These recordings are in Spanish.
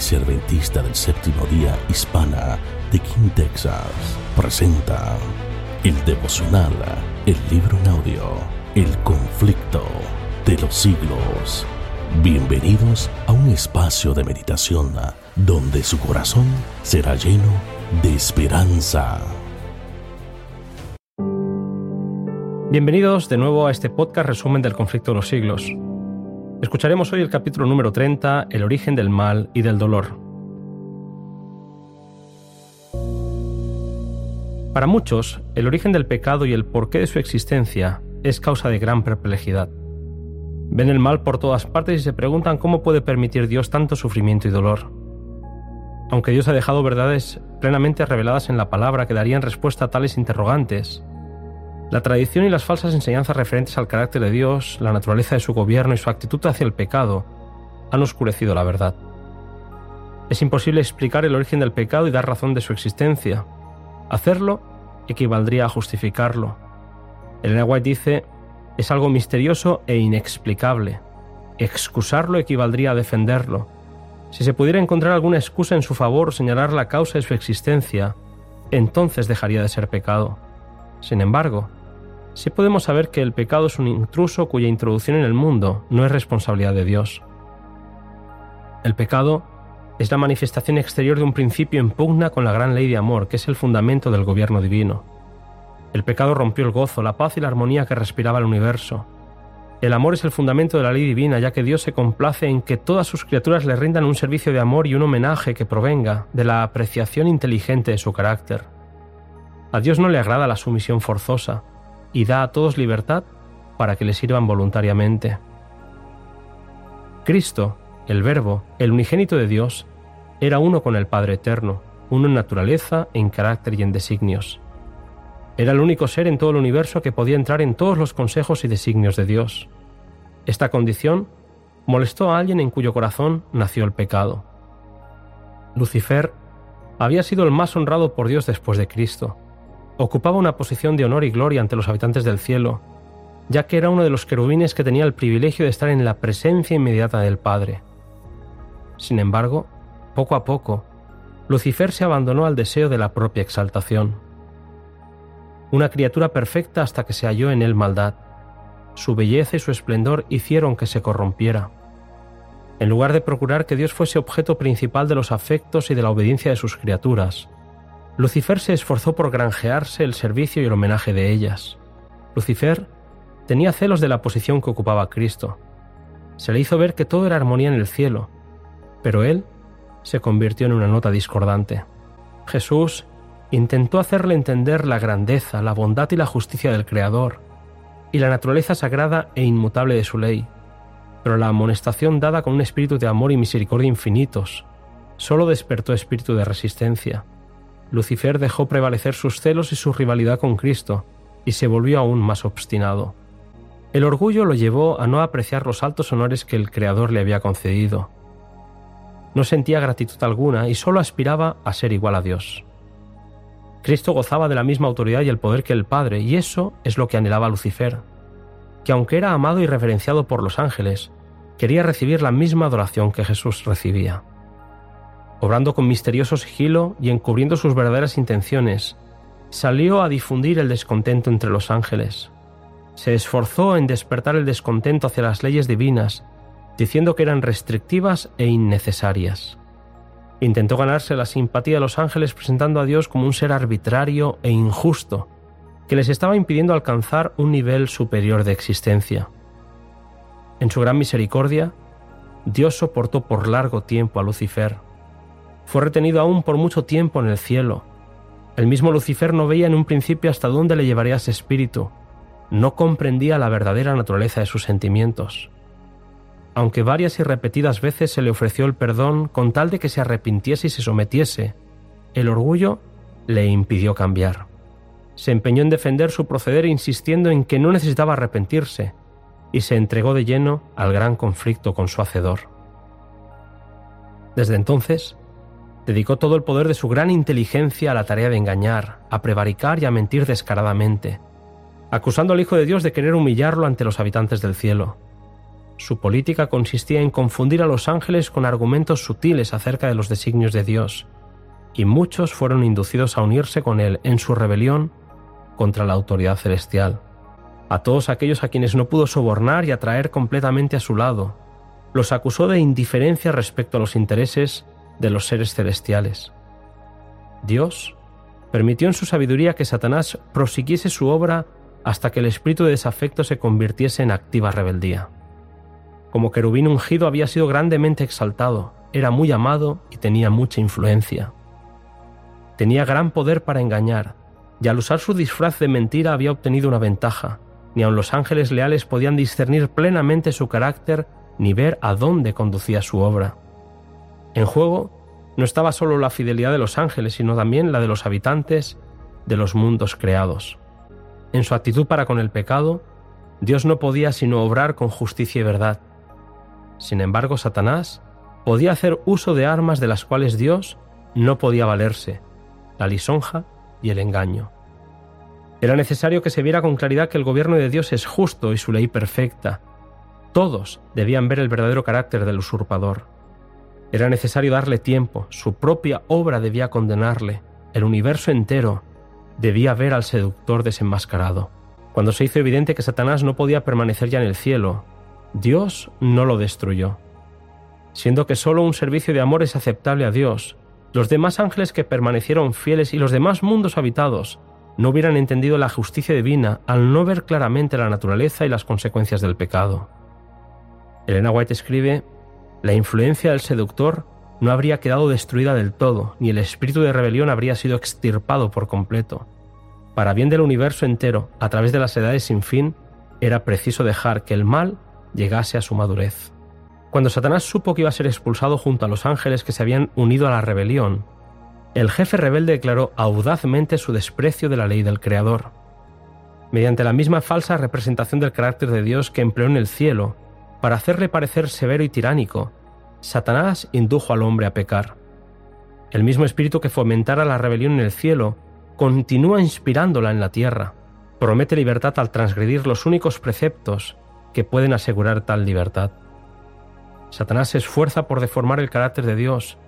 Iglesia del Séptimo Día Hispana de King, Texas, presenta el devocional, el libro en audio, El conflicto de los siglos. Bienvenidos a un espacio de meditación donde su corazón será lleno de esperanza. Bienvenidos de nuevo a este podcast resumen del conflicto de los siglos. Escucharemos hoy el capítulo número 30, El origen del mal y del dolor. Para muchos, el origen del pecado y el porqué de su existencia es causa de gran perplejidad. Ven el mal por todas partes y se preguntan cómo puede permitir Dios tanto sufrimiento y dolor. Aunque Dios ha dejado verdades plenamente reveladas en la palabra que darían respuesta a tales interrogantes, la tradición y las falsas enseñanzas referentes al carácter de Dios, la naturaleza de su gobierno y su actitud hacia el pecado han oscurecido la verdad. Es imposible explicar el origen del pecado y dar razón de su existencia. Hacerlo equivaldría a justificarlo. Elena White dice, es algo misterioso e inexplicable. Excusarlo equivaldría a defenderlo. Si se pudiera encontrar alguna excusa en su favor o señalar la causa de su existencia, entonces dejaría de ser pecado. Sin embargo, sí podemos saber que el pecado es un intruso cuya introducción en el mundo no es responsabilidad de Dios. El pecado es la manifestación exterior de un principio en pugna con la gran ley de amor, que es el fundamento del gobierno divino. El pecado rompió el gozo, la paz y la armonía que respiraba el universo. El amor es el fundamento de la ley divina, ya que Dios se complace en que todas sus criaturas le rindan un servicio de amor y un homenaje que provenga de la apreciación inteligente de su carácter. A Dios no le agrada la sumisión forzosa, y da a todos libertad para que le sirvan voluntariamente. Cristo, el Verbo, el unigénito de Dios, era uno con el Padre Eterno, uno en naturaleza, en carácter y en designios. Era el único ser en todo el universo que podía entrar en todos los consejos y designios de Dios. Esta condición molestó a alguien en cuyo corazón nació el pecado. Lucifer había sido el más honrado por Dios después de Cristo, ocupaba una posición de honor y gloria ante los habitantes del cielo, ya que era uno de los querubines que tenía el privilegio de estar en la presencia inmediata del Padre. Sin embargo, poco a poco, Lucifer se abandonó al deseo de la propia exaltación. Una criatura perfecta hasta que se halló en él maldad. Su belleza y su esplendor hicieron que se corrompiera. En lugar de procurar que Dios fuese objeto principal de los afectos y de la obediencia de sus criaturas, Lucifer se esforzó por granjearse el servicio y el homenaje de ellas. Lucifer tenía celos de la posición que ocupaba Cristo. Se le hizo ver que todo era armonía en el cielo, pero él se convirtió en una nota discordante. Jesús intentó hacerle entender la grandeza, la bondad y la justicia del Creador, y la naturaleza sagrada e inmutable de su ley, pero la amonestación dada con un espíritu de amor y misericordia infinitos solo despertó espíritu de resistencia. Lucifer dejó prevalecer sus celos y su rivalidad con Cristo, y se volvió aún más obstinado. El orgullo lo llevó a no apreciar los altos honores que el Creador le había concedido. No sentía gratitud alguna y solo aspiraba a ser igual a Dios. Cristo gozaba de la misma autoridad y el poder que el Padre, y eso es lo que anhelaba Lucifer, que aunque era amado y reverenciado por los ángeles, quería recibir la misma adoración que Jesús recibía obrando con misterioso sigilo y encubriendo sus verdaderas intenciones, salió a difundir el descontento entre los ángeles. Se esforzó en despertar el descontento hacia las leyes divinas, diciendo que eran restrictivas e innecesarias. Intentó ganarse la simpatía de los ángeles presentando a Dios como un ser arbitrario e injusto, que les estaba impidiendo alcanzar un nivel superior de existencia. En su gran misericordia, Dios soportó por largo tiempo a Lucifer, fue retenido aún por mucho tiempo en el cielo. El mismo Lucifer no veía en un principio hasta dónde le llevaría ese espíritu. No comprendía la verdadera naturaleza de sus sentimientos. Aunque varias y repetidas veces se le ofreció el perdón con tal de que se arrepintiese y se sometiese, el orgullo le impidió cambiar. Se empeñó en defender su proceder insistiendo en que no necesitaba arrepentirse, y se entregó de lleno al gran conflicto con su Hacedor. Desde entonces, Dedicó todo el poder de su gran inteligencia a la tarea de engañar, a prevaricar y a mentir descaradamente, acusando al Hijo de Dios de querer humillarlo ante los habitantes del cielo. Su política consistía en confundir a los ángeles con argumentos sutiles acerca de los designios de Dios, y muchos fueron inducidos a unirse con él en su rebelión contra la autoridad celestial. A todos aquellos a quienes no pudo sobornar y atraer completamente a su lado, los acusó de indiferencia respecto a los intereses de los seres celestiales. Dios permitió en su sabiduría que Satanás prosiguiese su obra hasta que el espíritu de desafecto se convirtiese en activa rebeldía. Como querubín ungido había sido grandemente exaltado, era muy amado y tenía mucha influencia. Tenía gran poder para engañar, y al usar su disfraz de mentira había obtenido una ventaja. Ni aun los ángeles leales podían discernir plenamente su carácter ni ver a dónde conducía su obra. En juego no estaba solo la fidelidad de los ángeles, sino también la de los habitantes de los mundos creados. En su actitud para con el pecado, Dios no podía sino obrar con justicia y verdad. Sin embargo, Satanás podía hacer uso de armas de las cuales Dios no podía valerse, la lisonja y el engaño. Era necesario que se viera con claridad que el gobierno de Dios es justo y su ley perfecta. Todos debían ver el verdadero carácter del usurpador. Era necesario darle tiempo, su propia obra debía condenarle, el universo entero debía ver al seductor desenmascarado. Cuando se hizo evidente que Satanás no podía permanecer ya en el cielo, Dios no lo destruyó. Siendo que solo un servicio de amor es aceptable a Dios, los demás ángeles que permanecieron fieles y los demás mundos habitados no hubieran entendido la justicia divina al no ver claramente la naturaleza y las consecuencias del pecado. Elena White escribe la influencia del seductor no habría quedado destruida del todo, ni el espíritu de rebelión habría sido extirpado por completo. Para bien del universo entero, a través de las edades sin fin, era preciso dejar que el mal llegase a su madurez. Cuando Satanás supo que iba a ser expulsado junto a los ángeles que se habían unido a la rebelión, el jefe rebelde declaró audazmente su desprecio de la ley del Creador. Mediante la misma falsa representación del carácter de Dios que empleó en el cielo, para hacerle parecer severo y tiránico, Satanás indujo al hombre a pecar. El mismo espíritu que fomentara la rebelión en el cielo continúa inspirándola en la tierra. Promete libertad al transgredir los únicos preceptos que pueden asegurar tal libertad. Satanás se esfuerza por deformar el carácter de Dios,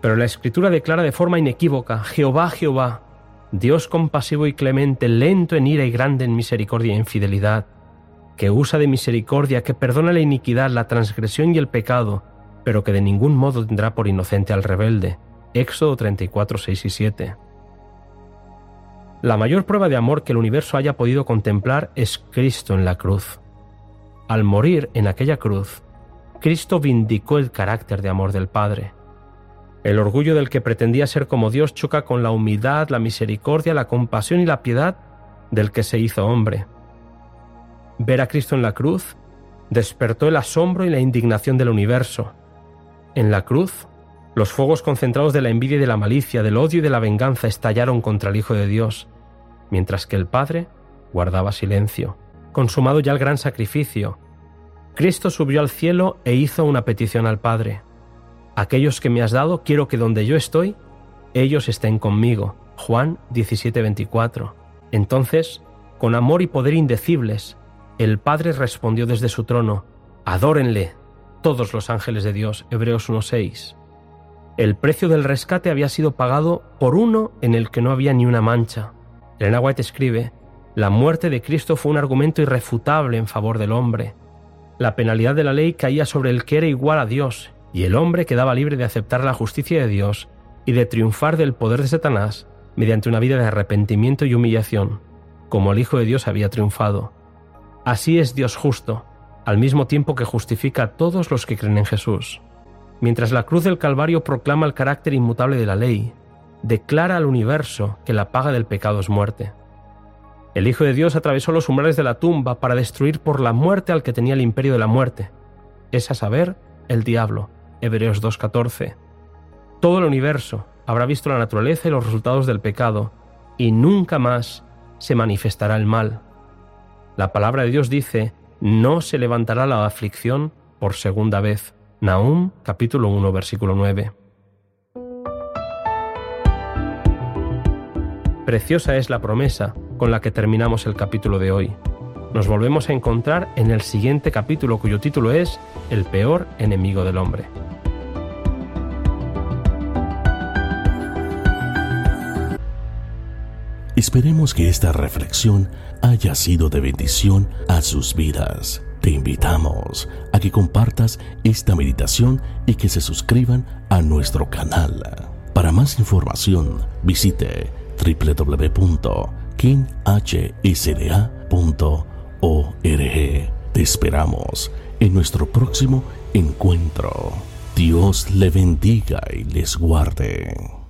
pero la Escritura declara de forma inequívoca, Jehová, Jehová, Dios compasivo y clemente, lento en ira y grande en misericordia y en fidelidad, que usa de misericordia, que perdona la iniquidad, la transgresión y el pecado, pero que de ningún modo tendrá por inocente al rebelde. Éxodo 34, 6 y 7. La mayor prueba de amor que el universo haya podido contemplar es Cristo en la cruz. Al morir en aquella cruz, Cristo vindicó el carácter de amor del Padre. El orgullo del que pretendía ser como Dios choca con la humildad, la misericordia, la compasión y la piedad del que se hizo hombre. Ver a Cristo en la cruz despertó el asombro y la indignación del universo. En la cruz, los fuegos concentrados de la envidia y de la malicia, del odio y de la venganza estallaron contra el Hijo de Dios, mientras que el Padre guardaba silencio. Consumado ya el gran sacrificio, Cristo subió al cielo e hizo una petición al Padre. Aquellos que me has dado, quiero que donde yo estoy, ellos estén conmigo. Juan 17:24. Entonces, con amor y poder indecibles, el Padre respondió desde su trono, Adórenle, todos los ángeles de Dios, Hebreos 1.6. El precio del rescate había sido pagado por uno en el que no había ni una mancha. Elena White escribe, la muerte de Cristo fue un argumento irrefutable en favor del hombre. La penalidad de la ley caía sobre el que era igual a Dios, y el hombre quedaba libre de aceptar la justicia de Dios y de triunfar del poder de Satanás mediante una vida de arrepentimiento y humillación, como el Hijo de Dios había triunfado. Así es Dios justo, al mismo tiempo que justifica a todos los que creen en Jesús. Mientras la cruz del Calvario proclama el carácter inmutable de la ley, declara al universo que la paga del pecado es muerte. El Hijo de Dios atravesó los umbrales de la tumba para destruir por la muerte al que tenía el imperio de la muerte, es a saber, el diablo. Hebreos 2.14. Todo el universo habrá visto la naturaleza y los resultados del pecado, y nunca más se manifestará el mal. La palabra de Dios dice, no se levantará la aflicción por segunda vez. Nahum capítulo 1 versículo 9. Preciosa es la promesa con la que terminamos el capítulo de hoy. Nos volvemos a encontrar en el siguiente capítulo cuyo título es El peor enemigo del hombre. Esperemos que esta reflexión haya sido de bendición a sus vidas. Te invitamos a que compartas esta meditación y que se suscriban a nuestro canal. Para más información, visite www.kinhsda.org. Te esperamos en nuestro próximo encuentro. Dios le bendiga y les guarde.